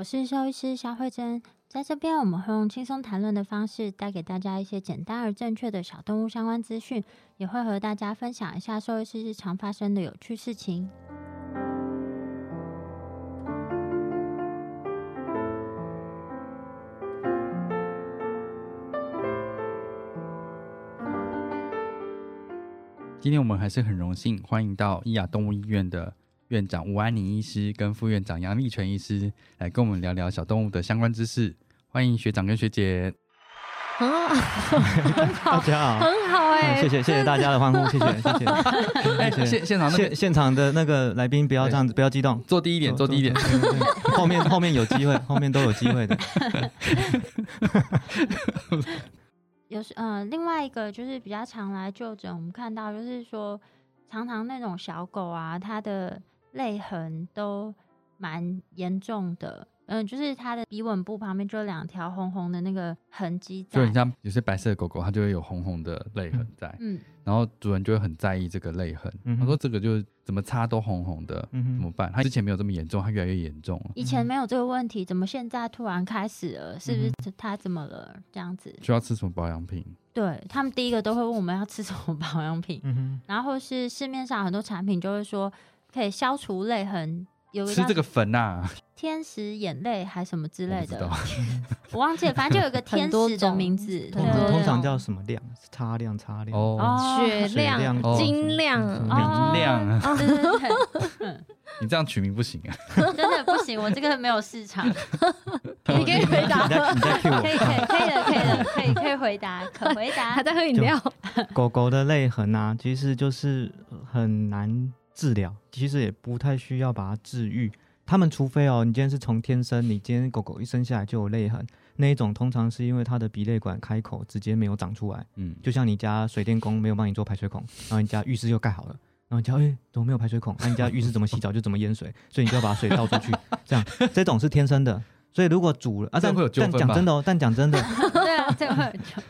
我是兽医师肖慧珍。在这边，我们会用轻松谈论的方式，带给大家一些简单而正确的小动物相关资讯，也会和大家分享一下兽医师日常发生的有趣事情。今天我们还是很荣幸欢迎到伊雅动物医院的院长吴安妮医师跟副院长杨立全医师来跟我们聊聊小动物的相关知识。欢迎学长跟学姐。啊，大家好，很好哎，谢谢谢谢大家的欢呼，谢谢谢谢。谢现现场现现场的那个来宾不要这样子，不要激动，坐低一点，坐低一点。后面后面有机会，后面都有机会的。有时呃，另外一个就是比较常来就诊，我们看到就是说，常常那种小狗啊，它的泪痕都蛮严重的。嗯，就是它的鼻吻部旁边就有两条红红的那个痕迹，就很像有些白色的狗狗，它就会有红红的泪痕在。嗯，然后主人就会很在意这个泪痕。他说：“这个就是怎么擦都红红的，嗯怎么办？”他之前没有这么严重，他越来越严重了。以前没有这个问题，怎么现在突然开始了？是不是他怎么了？这样子需要吃什么保养品？对他们第一个都会问我们要吃什么保养品，然后是市面上很多产品就会说可以消除泪痕。有吃这个粉呐，天使眼泪还什么之类的，我忘记了，反正就有个天使的名字，通常叫什么亮？擦亮、擦亮哦，雪亮、晶亮、明亮。你这样取名不行啊，真的不行，我这个没有市场。你可以回答，你在 Q 我，可以可以可以的可以的可以可以回答，可回答。还在喝饮料。狗狗的泪痕啊，其实就是很难。治疗其实也不太需要把它治愈，他们除非哦，你今天是从天生，你今天狗狗一生下来就有泪痕，那一种通常是因为它的鼻泪管开口直接没有长出来，嗯，就像你家水电工没有帮你做排水孔，然后你家浴室又盖好了，然后你家哎怎么没有排水孔？那你家浴室怎么洗澡就怎么淹水，所以你就要把水倒出去，这样这种是天生的。所以如果煮了啊，但但讲真的哦，但讲真的，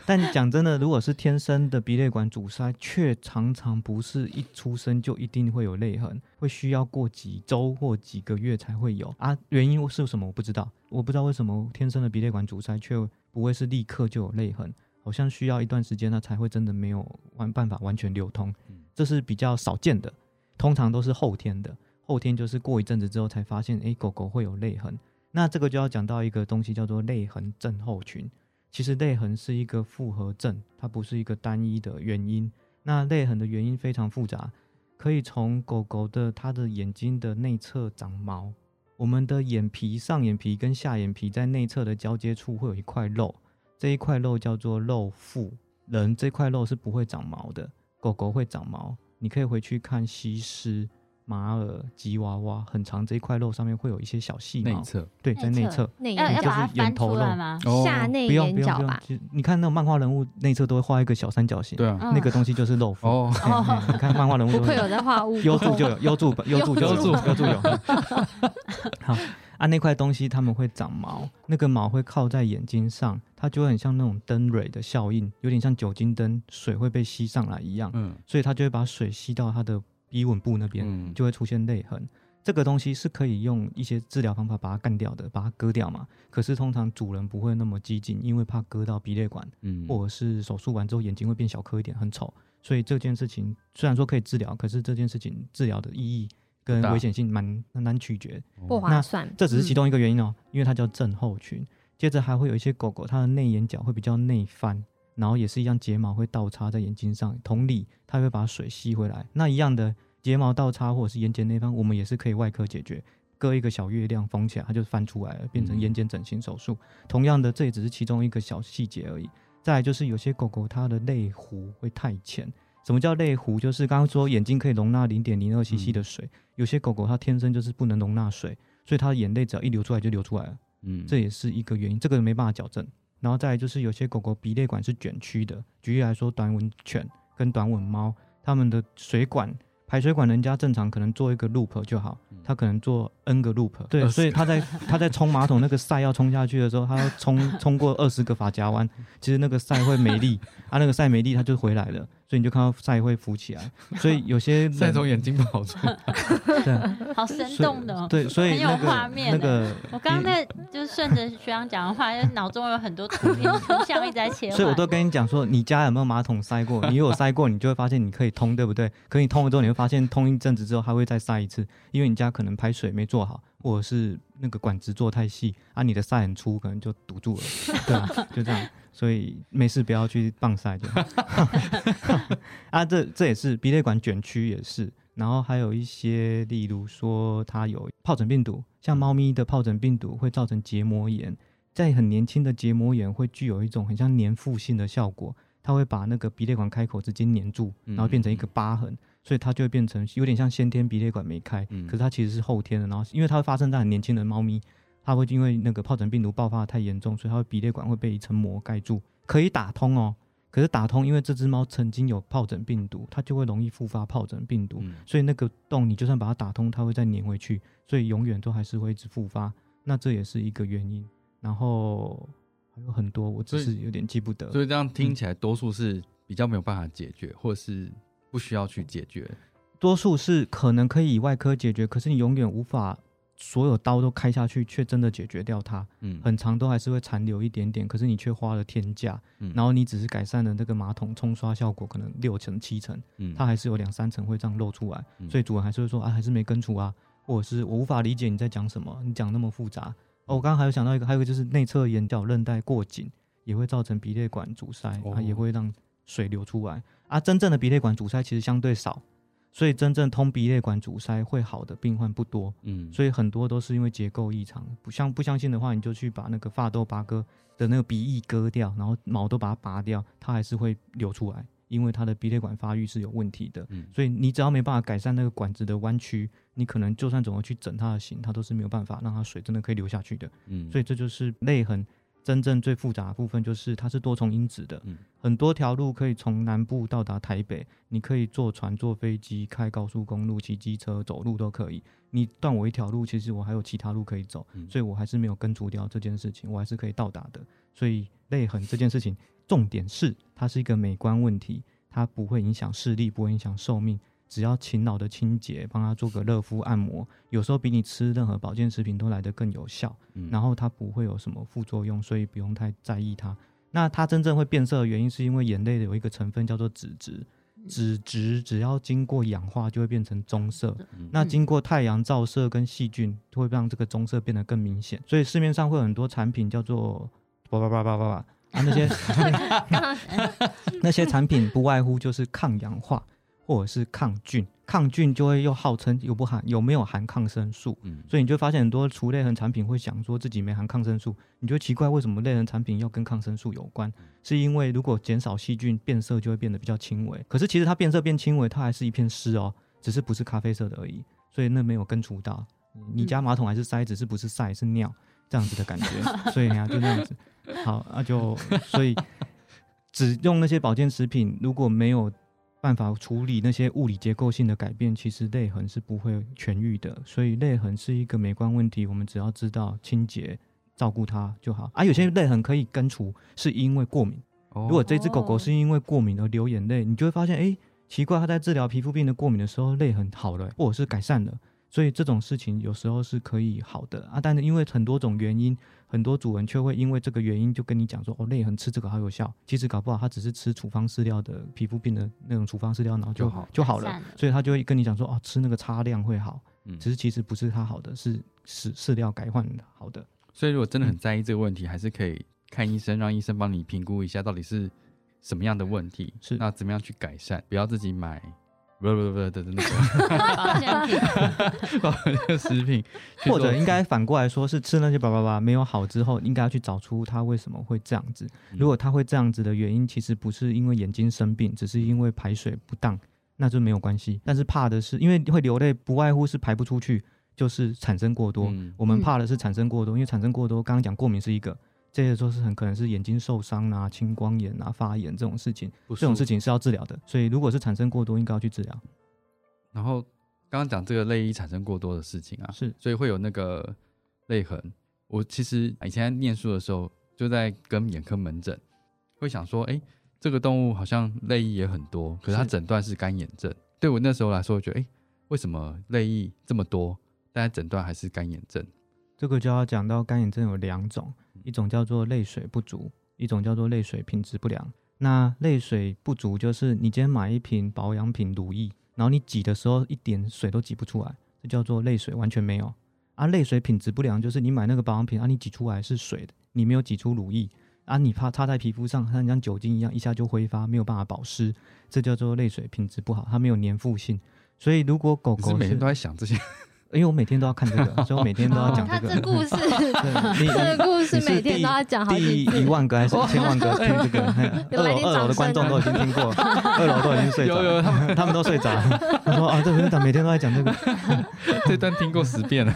但讲真的，如果是天生的鼻泪管阻塞，却常常不是一出生就一定会有泪痕，会需要过几周或几个月才会有啊。原因是什么？我不知道，我不知道为什么天生的鼻泪管阻塞却不会是立刻就有泪痕，好像需要一段时间，它才会真的没有完办法完全流通，这是比较少见的，通常都是后天的，后天就是过一阵子之后才发现，哎，狗狗会有泪痕。那这个就要讲到一个东西，叫做泪痕症候群。其实泪痕是一个复合症，它不是一个单一的原因。那泪痕的原因非常复杂，可以从狗狗的它的眼睛的内侧长毛。我们的眼皮上眼皮跟下眼皮在内侧的交接处会有一块肉，这一块肉叫做肉腹。人这块肉是不会长毛的，狗狗会长毛。你可以回去看西施。马尔吉娃娃很长，这一块肉上面会有一些小细毛。内侧对，在内侧，内就是眼头肉吗？下内眼角吧。你看那种漫画人物内侧都会画一个小三角形，对啊，那个东西就是肉腹。哦，你看漫画人物会有在画物，优助就有 优助，优助优助优助有。好，啊，那块东西他们会长毛，那个毛会靠在眼睛上，它就很像那种灯蕊的效应，有点像酒精灯，水会被吸上来一样。嗯，所以它就会把水吸到它的。鼻吻部那边就会出现泪痕，这个东西是可以用一些治疗方法把它干掉的，把它割掉嘛。可是通常主人不会那么激进，因为怕割到鼻泪管，嗯，或者是手术完之后眼睛会变小颗一点，很丑。所以这件事情虽然说可以治疗，可是这件事情治疗的意义跟危险性蛮难取决，不划算。这只是其中一个原因哦，因为它叫症候群。接着还会有一些狗狗，它的内眼角会比较内翻，然后也是一样睫毛会倒插在眼睛上。同理，它会把水吸回来。那一样的睫毛倒插或者是眼睑那方，我们也是可以外科解决，割一个小月亮缝起来，它就翻出来了，变成眼睑整形手术。同样的，这也只是其中一个小细节而已。再来就是有些狗狗它的泪壶会太浅。什么叫泪壶？就是刚刚说眼睛可以容纳零点零二 cc 的水，有些狗狗它天生就是不能容纳水，所以它的眼泪只要一流出来就流出来了。嗯，这也是一个原因，这个没办法矫正。然后再来就是有些狗狗鼻泪管是卷曲的，举例来说，短吻犬跟短吻猫，它们的水管。排水管人家正常可能做一个 loop 就好，它可能做 n 个 loop，对，所以它在它在冲马桶那个塞要冲下去的时候，它要冲冲过二十个发夹弯，其实那个塞会没力，啊，那个塞没力它就回来了。所以你就看到赛会浮起来，所以有些 赛从眼睛跑出来，对，好生动的，对，所以很有画面。那个我刚刚在就是顺着学长讲的话，就脑中有很多图片图像一直在切换。所以我都跟你讲说，你家有没有马桶塞过？你有塞过，你就会发现你可以通，对不对？可你通了之后，你会发现通一阵子之后，它会再塞一次，因为你家可能排水没做好，或者是那个管子做太细，啊，你的塞很粗，可能就堵住了，对啊，就这样。所以没事不要去棒晒就 啊，这这也是鼻泪管卷曲也是，然后还有一些，例如说它有疱疹病毒，像猫咪的疱疹病毒会造成结膜炎，在很年轻的结膜炎会具有一种很像粘附性的效果，它会把那个鼻泪管开口直接粘住，然后变成一个疤痕，所以它就会变成有点像先天鼻泪管没开，可是它其实是后天的，然后因为它会发生在很年轻的猫咪。它会因为那个疱疹病毒爆发太严重，所以它的鼻泪管会被一层膜盖住，可以打通哦。可是打通，因为这只猫曾经有疱疹病毒，它就会容易复发疱疹病毒，所以那个洞你就算把它打通，它会再粘回去，所以永远都还是会一直复发。那这也是一个原因。然后还有很多，我只是有点记不得。所以这样听起来，多数是比较没有办法解决，或是不需要去解决。多数是可能可以以外科解决，可是你永远无法。所有刀都开下去，却真的解决掉它。嗯，很长都还是会残留一点点，可是你却花了天价。嗯，然后你只是改善了那个马桶冲刷效果，可能六成七成，嗯，它还是有两三层会这样露出来。所以主人还是会说啊，还是没根除啊，或者是我无法理解你在讲什么，你讲那么复杂。哦，我刚刚还有想到一个，还有一个就是内侧眼角韧带过紧，也会造成鼻泪管阻塞，它也会让水流出来。啊，真正的鼻泪管阻塞其实相对少。所以真正通鼻泪管阻塞会好的病患不多，嗯，所以很多都是因为结构异常。不相不相信的话，你就去把那个发痘拔割的那个鼻翼割掉，然后毛都把它拔掉，它还是会流出来，因为它的鼻泪管发育是有问题的。嗯，所以你只要没办法改善那个管子的弯曲，你可能就算怎么去整它的形，它都是没有办法让它水真的可以流下去的。嗯，所以这就是泪痕。真正最复杂的部分就是它是多重因子的，很多条路可以从南部到达台北，你可以坐船、坐飞机、开高速公路、骑机车、走路都可以。你断我一条路，其实我还有其他路可以走，所以我还是没有根除掉这件事情，我还是可以到达的。所以泪痕这件事情，重点是它是一个美观问题，它不会影响视力，不会影响寿命。只要勤劳的清洁，帮他做个热敷按摩，有时候比你吃任何保健食品都来得更有效。然后它不会有什么副作用，所以不用太在意它。那它真正会变色的原因，是因为眼泪的有一个成分叫做脂质，脂质只要经过氧化就会变成棕色。那经过太阳照射跟细菌，会让这个棕色变得更明显。所以市面上会有很多产品叫做叭叭叭叭叭叭啊，那些 那些产品不外乎就是抗氧化。或者是抗菌，抗菌就会又号称有不含有没有含抗生素，嗯，所以你就发现很多除泪痕产品会想说自己没含抗生素，你就奇怪为什么类痕产品要跟抗生素有关？是因为如果减少细菌，变色就会变得比较轻微。可是其实它变色变轻微，它还是一片湿哦，只是不是咖啡色的而已，所以那没有根除到。你家马桶还是塞，只是不是塞是尿这样子的感觉，所以啊就那样子。好，那就所以只用那些保健食品，如果没有。办法处理那些物理结构性的改变，其实泪痕是不会痊愈的。所以泪痕是一个美观问题，我们只要知道清洁、照顾它就好。啊，有些泪痕可以根除，是因为过敏。如果这只狗狗是因为过敏而流眼泪，你就会发现，哎，奇怪，它在治疗皮肤病的过敏的时候，泪痕好了，或者是改善了。所以这种事情有时候是可以好的啊，但是因为很多种原因，很多主人却会因为这个原因就跟你讲说，哦，泪痕吃这个好有效，其实搞不好他只是吃处方饲料的皮肤病的那种处方饲料，然后就好就好了。所以他就会跟你讲说，哦，吃那个擦量会好，只是其实不是他好的，是饲饲料改换好的。所以如果真的很在意这个问题，还是可以看医生，让医生帮你评估一下到底是什么样的问题，是那怎么样去改善，不要自己买。不不不的那个保健，食品，或者应该反过来说，是吃那些叭叭叭没有好之后，应该要去找出他为什么会这样子。如果他会这样子的原因，其实不是因为眼睛生病，只是因为排水不当，那就没有关系。但是怕的是，因为会流泪，不外乎是排不出去，就是产生过多。我们怕的是产生过多，因为产生过多，刚刚讲过敏是一个。这些都是很可能是眼睛受伤啊、青光眼啊、发炎这种事情，这种事情是要治疗的。所以如果是产生过多，应该要去治疗。然后刚刚讲这个泪液产生过多的事情啊，是，所以会有那个泪痕。我其实以前念书的时候，就在跟眼科门诊，会想说，哎，这个动物好像泪液也很多，可是它诊断是干眼症。对我那时候来说，我觉得，哎，为什么泪液这么多，但诊断还是干眼症？这个就要讲到干眼症有两种。一种叫做泪水不足，一种叫做泪水品质不良。那泪水不足就是你今天买一瓶保养品乳液，然后你挤的时候一点水都挤不出来，这叫做泪水完全没有。啊，泪水品质不良就是你买那个保养品啊，你挤出来是水的，你没有挤出乳液啊，你怕擦在皮肤上像像酒精一样，一下就挥发，没有办法保湿，这叫做泪水品质不好，它没有粘附性。所以如果狗狗每天都在想这些。因为我每天都要看这个，所以我每天都要讲这个。他这故事，这个故事每天都要讲好几第一万个还是千万个听这个？二楼二楼的观众都已经听过，二楼都已经睡着。有有，他们他们都睡着。他说啊，这个每天都在讲这个，这段听过十遍了。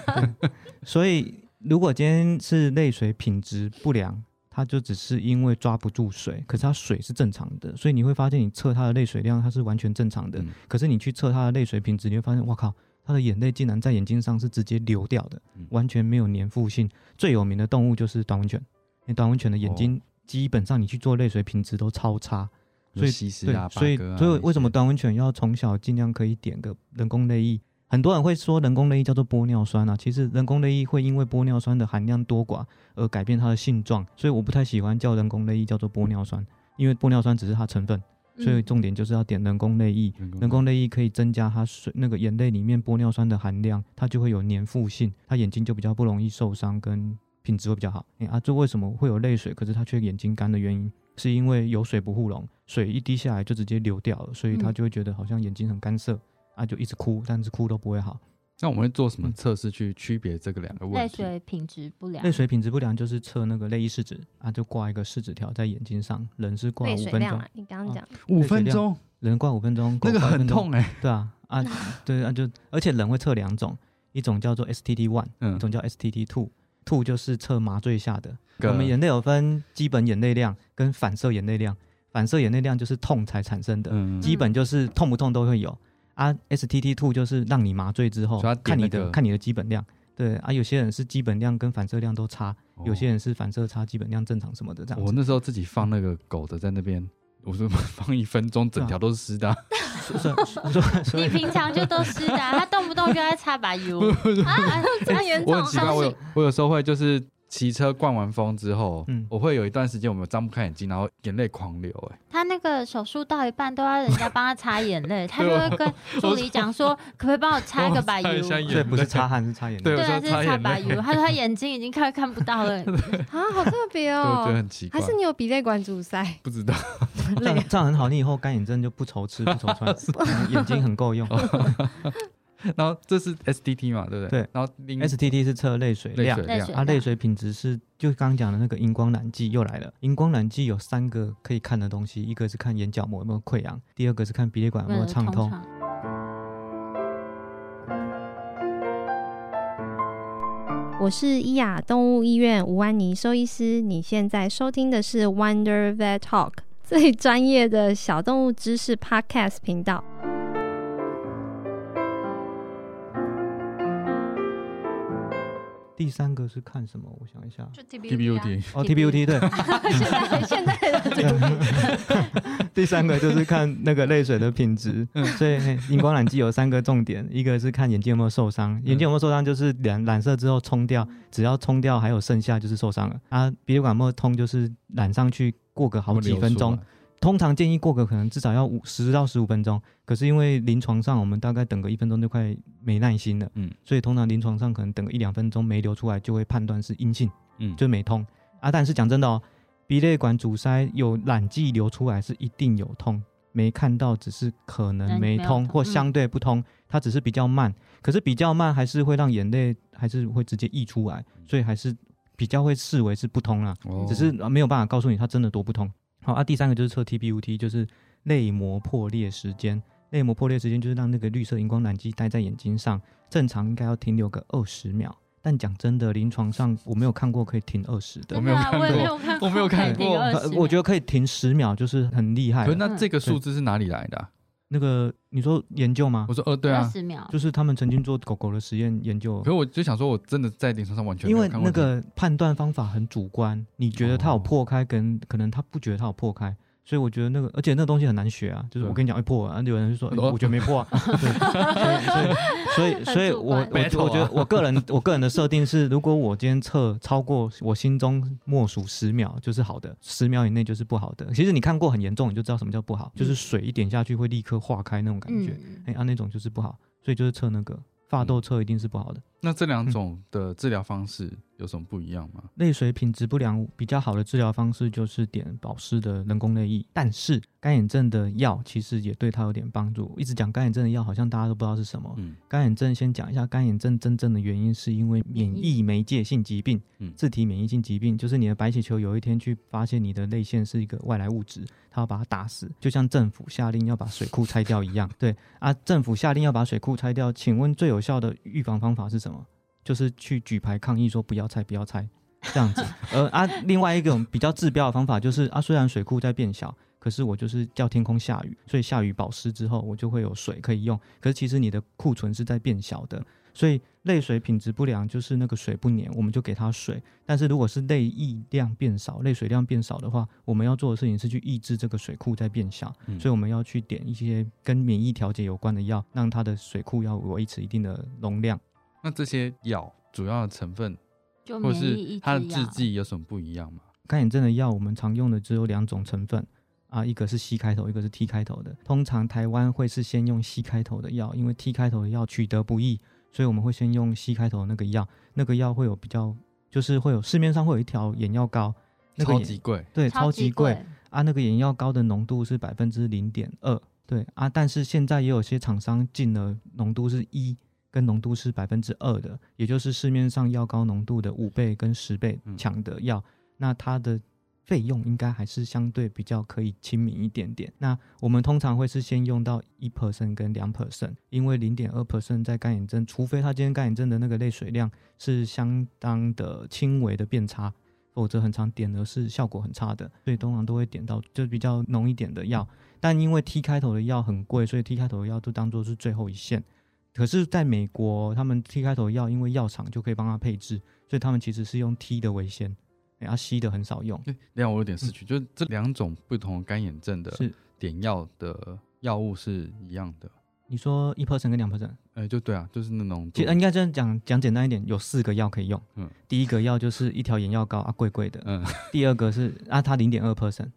所以如果今天是泪水品质不良，它就只是因为抓不住水，可是它水是正常的，所以你会发现你测它的泪水量，它是完全正常的。可是你去测它的泪水品质，你会发现，我靠。他的眼泪竟然在眼睛上是直接流掉的，完全没有粘附性。最有名的动物就是短吻犬，因为短吻犬的眼睛基本上你去做泪水品质都超差，所以对，所以所以为什么短吻犬要从小尽量可以点个人工泪液？很多人会说人工泪液叫做玻尿酸啊，其实人工泪液会因为玻尿酸的含量多寡而改变它的性状，所以我不太喜欢叫人工泪液叫做玻尿酸，因为玻尿酸只是它成分。所以重点就是要点人工泪液，人工泪液可以增加它水那个眼泪里面玻尿酸的含量，它就会有粘附性，它眼睛就比较不容易受伤，跟品质会比较好。哎啊，这为什么会有泪水，可是它却眼睛干的原因，是因为有水不护笼，水一滴下来就直接流掉了，所以他就会觉得好像眼睛很干涩，啊就一直哭，但是哭都不会好。那我们会做什么测试去区别这个两个问题？泪水品质不良，泪水品质不良就是测那个泪液试纸啊，就挂一个试纸条在眼睛上，人是挂五分钟。你刚刚讲五分钟，人挂五分钟，那个很痛哎。对啊啊 对啊就，而且人会测两种，一种叫做 STT one，一种叫 STT two，two 就是测麻醉下的。我们眼泪有分基本眼泪量跟反射眼泪量，反射眼泪量就是痛才产生的，基本就是痛不痛都会有。啊，STT two 就是让你麻醉之后，看你的看你的基本量，对啊，有些人是基本量跟反射量都差，有些人是反射差，基本量正常什么的这样。我那时候自己放那个狗的在那边，我说 放一分钟，整条都是湿的。你平常就都湿的，他动不动就在擦把油啊，这样严重。我很奇怪，我有我有时候会就是。骑车灌完风之后，嗯，我会有一段时间我们张不开眼睛，然后眼泪狂流。哎，他那个手术到一半都要人家帮他擦眼泪，他就会跟助理讲说，可不可以帮我擦一个白油？对，不是擦汗，是擦眼泪。对，是擦白油。他说他眼睛已经快看不到了。啊，好特别哦，觉得很奇怪。还是你有鼻泪管阻塞？不知道。这样这样很好，你以后干眼症就不愁吃不愁穿，眼睛很够用。然后这是 S T T 嘛，对不对？对。然后 S T T 是测泪水量，啊，泪水品质是就刚刚讲的那个荧光染剂又来了。荧光染剂有三个可以看的东西，一个是看眼角膜有没有溃疡，第二个是看鼻泪管有没有畅通。我是伊雅动物医院吴安妮兽医师，你现在收听的是 Wonder Vet Talk 最专业的小动物知识 Podcast 频道。第三个是看什么？我想一下，T B U T 哦，T B U T 对。现在现在的 第三个就是看那个泪水的品质。所以荧光染剂有三个重点，一个是看眼睛有没有受伤，眼睛有没有受伤就是染染色之后冲掉，只要冲掉还有剩下就是受伤了。啊，鼻血管有没有通就是染上去过个好几分钟。通常建议过个可能至少要五十到十五分钟，可是因为临床上我们大概等个一分钟就快没耐心了，嗯，所以通常临床上可能等个一两分钟没流出来就会判断是阴性，嗯，就没通啊。但是讲真的哦，鼻泪管阻塞有染剂流出来是一定有通，没看到只是可能嗯没通或相对不通，它只是比较慢。可是比较慢还是会让眼泪还是会直接溢出来，所以还是比较会视为是不通啦。哦只是呃没有办法告诉你它真的多不通。好啊，第三个就是测 TBUT，就是泪膜破裂时间。泪膜破裂时间就是让那个绿色荧光染剂待在眼睛上，正常应该要停留个二十秒。但讲真的，临床上我没有看过可以停二十的我，没有看过我没有看过呃我觉得可以停十秒，就是很厉害了。可是那这个数字是哪里来的啊？那个你说研究吗？我？说，呃，对啊，十秒，就是他们曾经做狗狗的实验研究。可，是我就想说，我真的在临床上完全因为没有看过那个判断方法很主观，你觉得它有破开，跟可能他不觉得它有破开，所以我觉得那个，而且那个东西很难学啊，就是我跟你讲会破啊，有人就说、我觉得没破啊，对，所以所以所以所以我我我觉得我个人 我个人的设定是，如果我今天测超过我心中默数十秒就是好的，十秒以内就是不好的。其实你看过很严重，你就知道什么叫不好，就是水一点下去会立刻化开那种感觉，嗯，哎、啊那种就是不好，所以就是测那个发痘测一定是不好的。那这两种的治疗方式有什么不一样吗？泪水品质不良比较好的治疗方式就是点保湿的人工泪液，但是干眼症的药其实也对它有点帮助。一直讲干眼症的药，好像大家都不知道是什么。嗯，干眼症先讲一下，干眼症真正的原因是因为免疫媒介性疾病，嗯自体免疫性疾病，就是你的白血球有一天去发现你的泪腺是一个外来物质，它要把它打死，就像政府下令要把水库拆掉一样。对啊，政府下令要把水库拆掉，请问最有效的预防方法是什么？就是去举牌抗议说不要拆，不要拆。这样子，呃啊，另外一种比较治标的方法就是啊，虽然水库在变小，可是我就是叫天空下雨，所以下雨保湿之后，我就会有水可以用。可是其实你的库存是在变小的，所以泪水品质不良就是那个水不粘，我们就给它水。但是如果是泪液量变少，泪水量变少的话，我们要做的事情是去抑制这个水库在变小，嗯所以我们要去点一些跟免疫调节有关的药，让它的水库要维持一定的容量。那这些药主要的成分就或是它的制剂有什么不一样吗？干眼症的药，我们常用的只有两种成分啊，一个是 C 开头，一个是 T 开头的。通常台湾会是先用 C 开头的药，因为 T 开头的药取得不易，所以我们会先用 C 开头的那个药。那个药会有比较，就是会有市面上会有一条眼药膏，那个超级贵，对超超级贵贵，啊，那个眼药膏的浓度是百分之零点二，对啊，但是现在也有些厂商进了浓度是一。跟浓度是百分之二的，也就是市面上药膏浓度的五倍跟十倍嗯强的药，那它的费用应该还是相对比较可以亲民一点点。那我们通常会是先用到一 percent 跟两 percent，因为零点二 percent 在干眼症，除非他今天干眼症的那个泪水量是相当的轻微的变差，否则很常点的是效果很差的，所以通常都会点到就比较浓一点的药。但因为 T 开头的药很贵，所以 T 开头的药都当做是最后一线。可是，在美国，他们 T 开头的药，因为药厂就可以帮他配置，所以他们其实是用 T 的为先，然后 C 的很少用。对，让我有点失去，就是这两种不同干眼症的是点药的药物是一样的。你说一 percent 跟两 percent，哎，就对啊，就是那种其实应该这样讲讲简单一点，有四个药可以用。嗯第一个药就是一条眼药膏啊，贵贵的。嗯第二个是啊，它零点二 percent。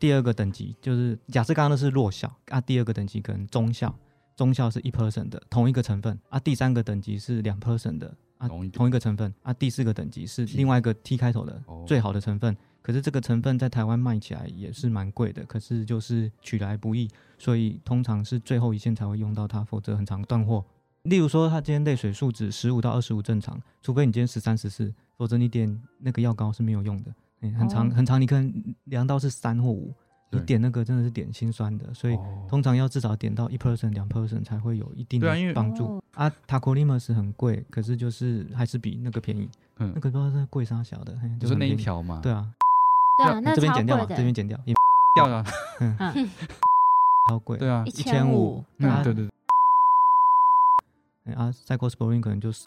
第二个等级就是假设刚刚那是弱效啊，第二个等级可能中效，中效是一 person 的同一个成分啊，第三个等级是两 person 的啊，同一同一个成分啊，第四个等级是另外一个 T 开头的哦最好的成分。可是这个成分在台湾卖起来也是蛮贵的，可是就是取来不易，所以通常是最后一线才会用到它，否则很常断货。例如说，他今天泪水数值十五到二十五正常，除非你今天十三十四，否则你点那个药膏是没有用的。欸很长、哦很长，你可能量到是三或五，你点那个真的是点心酸的，所以哦。通常要至少点到一 person 两 percent 才会有一定的帮助。哦。啊。塔科利 s 很贵，可是就是还是比那个便宜，嗯。那个不知道是贵啥小的，就是那一。条嘛，对啊，对啊，那超这边剪掉这边剪掉也掉了，嗯超贵。对啊。一，千千五。五，嗯啊。对对对，欸啊，cyclosporin 可能就是。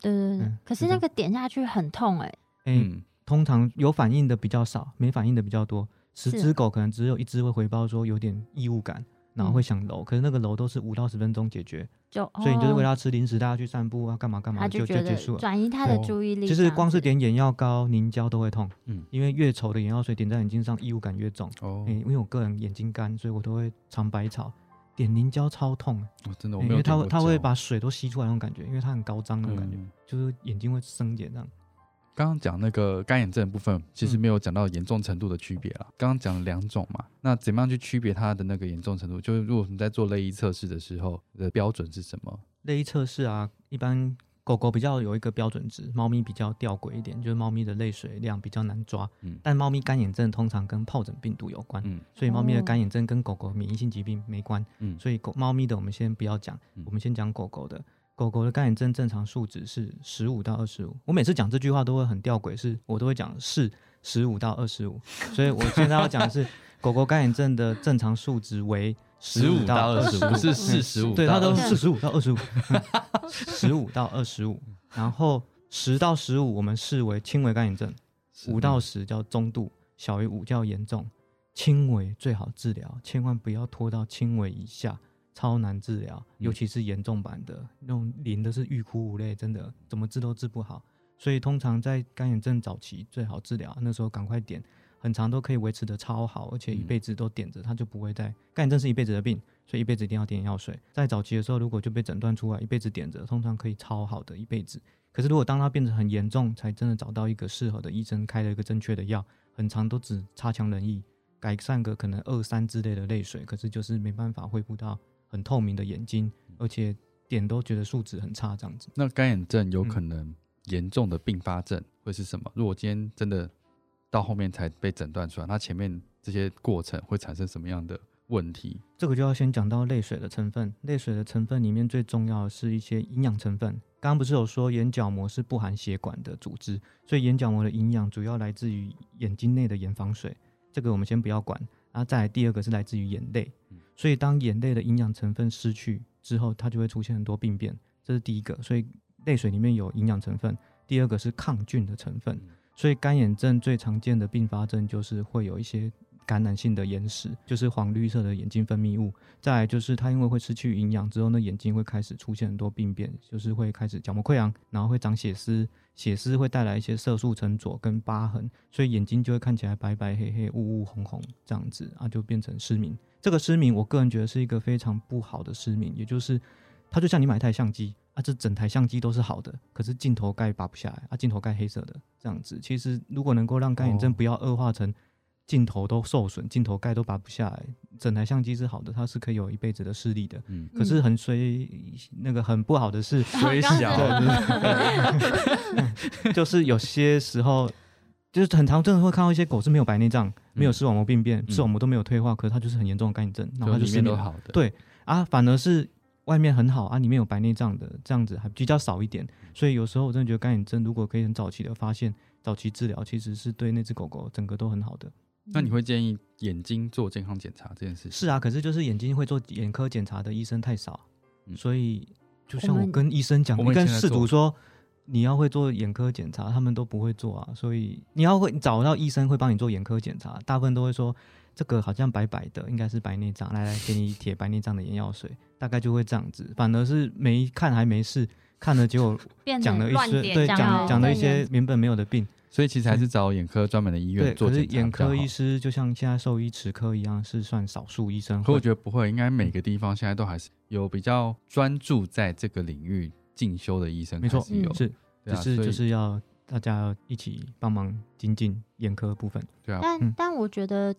对对对。嗯，可是那个点下去很痛哎，哎、嗯，通常有反应的比较少，没反应的比较多。十只狗可能只有一只会回报说有点异物感，然后会想揉，可是那个揉都是五到十分钟解决，就所以你就是喂哦它吃零食，大家去散步啊，干嘛干嘛就就结束了。转移它的哦注意力，其实光是点眼药膏、凝胶都会痛，嗯因为越稠的眼药水点在眼睛上，异物感越重。哦哎、，因为我个人眼睛干，所以我都会尝百草。点凝胶超痛，我真的我欸因为它会它会把水都吸出来那种感觉，因为它很高张那种感觉，嗯就是眼睛会生茧这样。刚刚讲那个干眼症的部分，其实嗯没有讲到严重程度的区别了。刚刚讲了两种嘛，那怎么样去区别它的那个严重程度？就是如果我们在做泪液测试的时候的标准是什么？泪液测试啊，一般狗狗比较有一个标准值，猫咪比较吊诡一点，就是猫咪的泪水量比较难抓。嗯但猫咪干眼症通常跟疱疹病毒有关，嗯所以猫咪的哦干眼症跟狗狗免疫性疾病没关。嗯，所以狗猫咪的我们先不要讲嗯，我们先讲狗狗的。狗狗的干眼症正常数值是十五到二十五。我每次讲这句话都会很吊诡，是我都会讲是十五到二十五。所以我现在要讲的是 狗狗干眼症的正常数值为十五到二十25五，不是四十五，对，它都是四十五到二十五，十五到二十五，然后十到十五我们视为轻微干眼症，五到十叫中度，小于五叫严重，轻微最好治疗，千万不要拖到轻微以下，超难治疗，尤其是严重版的那种淋的是欲哭无泪，真的怎么治都治不好。所以通常在干眼症早期最好治疗，那时候赶快点，很长都可以维持的超好，而且一辈子都点着，它就不会再干眼症是一辈子的病，所以一辈子一定要点药水。在早期的时候，如果就被诊断出来，一辈子点着，通常可以超好的一辈子。可是如果当它变得很严重，才真的找到一个适合的医生，开了一个正确的药，很长都只差强人意，改善个可能二三之类的泪水，可是就是没办法恢复到很透明的眼睛，而且点都觉得数值很差这样子。那干眼症有嗯可能严重的并发症会是什么？如果今天真的到后面才被诊断出来，它前面这些过程会产生什么样的问题？这个就要先讲到泪水的成分。泪水的成分里面最重要的是一些营养成分。刚刚不是有说眼角膜是不含血管的组织，所以眼角膜的营养主要来自于眼睛内的眼防水，这个我们先不要管。然后再来第二个是来自于眼泪嗯，所以当眼泪的营养成分失去之后，它就会出现很多病变，这是第一个。所以泪水里面有营养成分，第二个是抗菌的成分。所以干眼症最常见的并发症就是会有一些感染性的眼屎，就是黄绿色的眼睛分泌物。再来就是它因为会失去营养之后，那眼睛会开始出现很多病变，就是会开始角膜溃疡，然后会长血丝，血丝会带来一些色素沉着跟疤痕，所以眼睛就会看起来白白黑黑、雾雾红红这样子啊，就变成失明。这个失明，我个人觉得是一个非常不好的失明，也就是它就像你买一台相机啊，这整台相机都是好的，可是镜头盖拔不下来啊，镜头盖黑色的这样子。其实如果能够让干眼症哦不要恶化成镜头都受损，镜头盖都拔不下来，整台相机是好的，它是可以有一辈子的视力的。嗯，可是很衰，那个很不好的是，虽 刚小对 就是有些时候，就是很常真的会看到一些狗是没有白内障、没有视网膜病变、嗯视网膜都没有退化，可是它就是很严重的干眼症，然后它就里。面都好的，对啊，反而是外面很好啊，里面有白内障的这样子还比较少一点。所以有时候我真的觉得干眼症如果可以很早期的发现、早期治疗，其实是对那只狗狗整个都很好的。那你会建议眼睛做健康检查这件事情？是啊，可是就是眼睛会做眼科检查的医生太少，嗯所以就像我跟医生讲，我你跟事们以前在做主说你要会做眼科检查，他们都不会做啊。所以你要会找到医生会帮你做眼科检查，大部分都会说这个好像白白的，应该是白内障，来来给你贴白内障的眼药水，大概就会这样子。反而是没看还没事，看了结果 变讲了一乱点些对讲了讲讲了一些原本没有的病。所以其实还是找眼科专门的医，院做可是眼科医师就像现在兽医齿科一样，是算少数医生可我会。觉得不会，应该每个地方现在都还是有比较专注在这个领域进修的医生，没错有，是，只是就是要大家一起帮忙精进眼科部分。对啊，但、嗯。但我觉得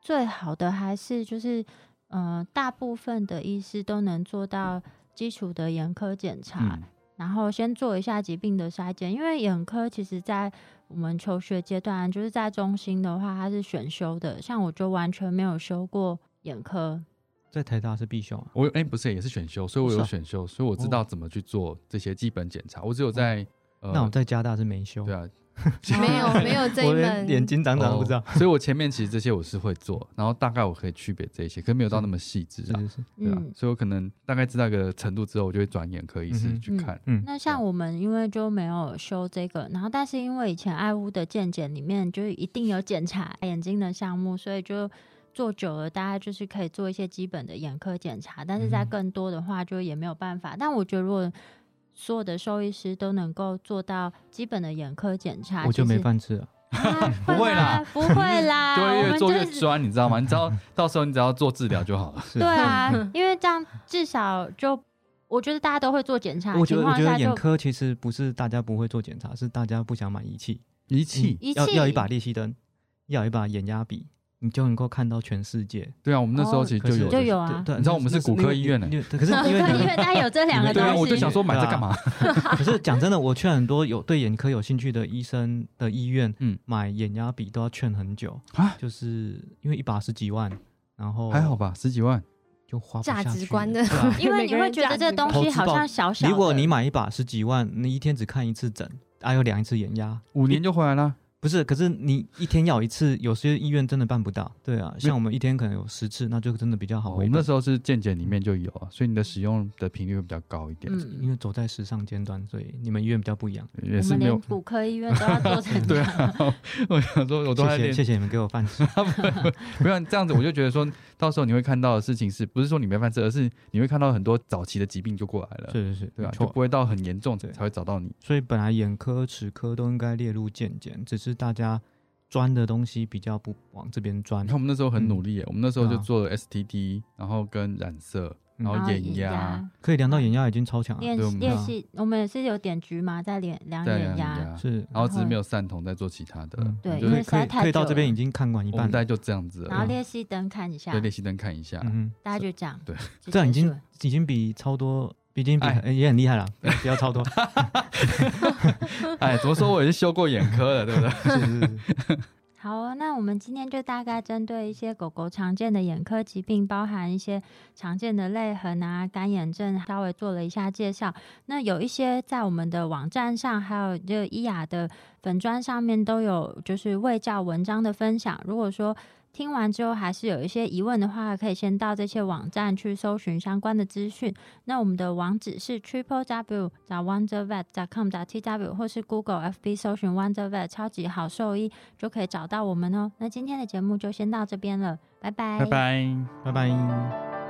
最好的还是就是，呃，大部分的医师都能做到基础的眼科检查，嗯，然后先做一下疾病的筛检，因为眼科其实在我们求学阶段，就是在中心的话，它是选修的，像我就完全没有修过眼科，在台大是必修啊，我哎、不是也是选修，所以我有选修，所以我知道怎么去做这些基本检查。我只有在、呃，那我在加大是没修，对啊，没有没有这一门眼睛长长都不知道。哦所以我前面其实这些我是会做，然后大概我可以区别这些，可是没有到那么细致啊。是是是，对啊，嗯。所以我可能大概知道一个程度之后，我就会转眼科医师嗯哼去看。嗯，那像我们因为就没有修这个，然后但是因为以前爱屋的健检里面就是一定有检查眼睛的项目，所以就做久了，大家就是可以做一些基本的眼科检查，但是在嗯更多的话就也没有办法。但我觉得如果所有的兽医师都能够做到基本的眼科检查，我就没饭吃了。啊不会啦，不会啦，就越做越专，你知道吗？你知道 到时候你只要做治疗就好了。对啊，因为这样至少就我觉得大家都会做检查我觉得，我觉得眼科其实不是大家不会做检查，是大家不想买仪器。仪器嗯，仪器要要一把裂隙灯，要一把眼压笔，你就能够看到全世界。对啊，我们那时候哦其实就有的，就有啊。对，你知道我们是骨科医院呢呢，可是因为你们因为大家有这两个东西对啊，我就想说买这干嘛？可是讲真的，我劝很多有对眼科有兴趣的医生的医院，嗯嗯，买眼压笔都要劝很久，啊，就是因为一把十几万，然后还好吧，十几万，就花不价值观的 因为你会觉得这个东西好像小小的。如果你买一把十几万，你一天只看一次诊，还有量一次眼压，五年就回来了。不是，可是你一天要一次，有些医院真的办不到。对啊，像我们一天可能有十次，那就真的比较好我。们那时候是健检里面就有啊，所以你的使用的频率会比较高一点，嗯，因为走在时尚尖端，所以你们医院比较不一样。我们也是没有连。骨科医院都要做成对这样。啊，我想说，我都还谢谢谢谢你们给我饭吃。不要这样子，我就觉得说，到时候你会看到的事情是不是说你没饭吃，而是你会看到很多早期的疾病就过来了，是是是，对吧、没错就不会到很严重才会找到你。所以本来眼科、齿科都应该列入健检，只是大家钻的东西比较不往这边钻。你看。我们那时候很努力耶，我们那时候就做了 STD，然后跟染色，然后眼压，可以量到眼压已经超强了，练习，我们也是有点局嘛，在量量眼眼压。是，然后只是没有散瞳在做其他的，嗯，对就是因为太可以可以到这边已经看完一半。大概就这样子然后了。裂隙灯看一下。对，，练习灯看一下，嗯大家就这样。对。这样已经已经比超多，已经比哎呃也很厉害了，不要超脱。哎，怎么说我也是修过眼科的，对不对？是是是，好哦，那我们今天就大概针对一些狗狗常见的眼科疾病，包含一些常见的泪痕啊、干眼症，稍微做了一下介绍。那有一些在我们的网站上，还有就伊雅的粉砖上面都有就是卫教文章的分享。如果说听完之后还是有一些疑问的话，可以先到这些网站去搜寻相关的资讯。那我们的网址是 triple w 找 wondervet com 找 t w 或是 Google FB 搜寻 wondervet 超级好兽医就可以找到我们哦。那今天的节目就先到这边了，拜拜，拜拜。拜拜。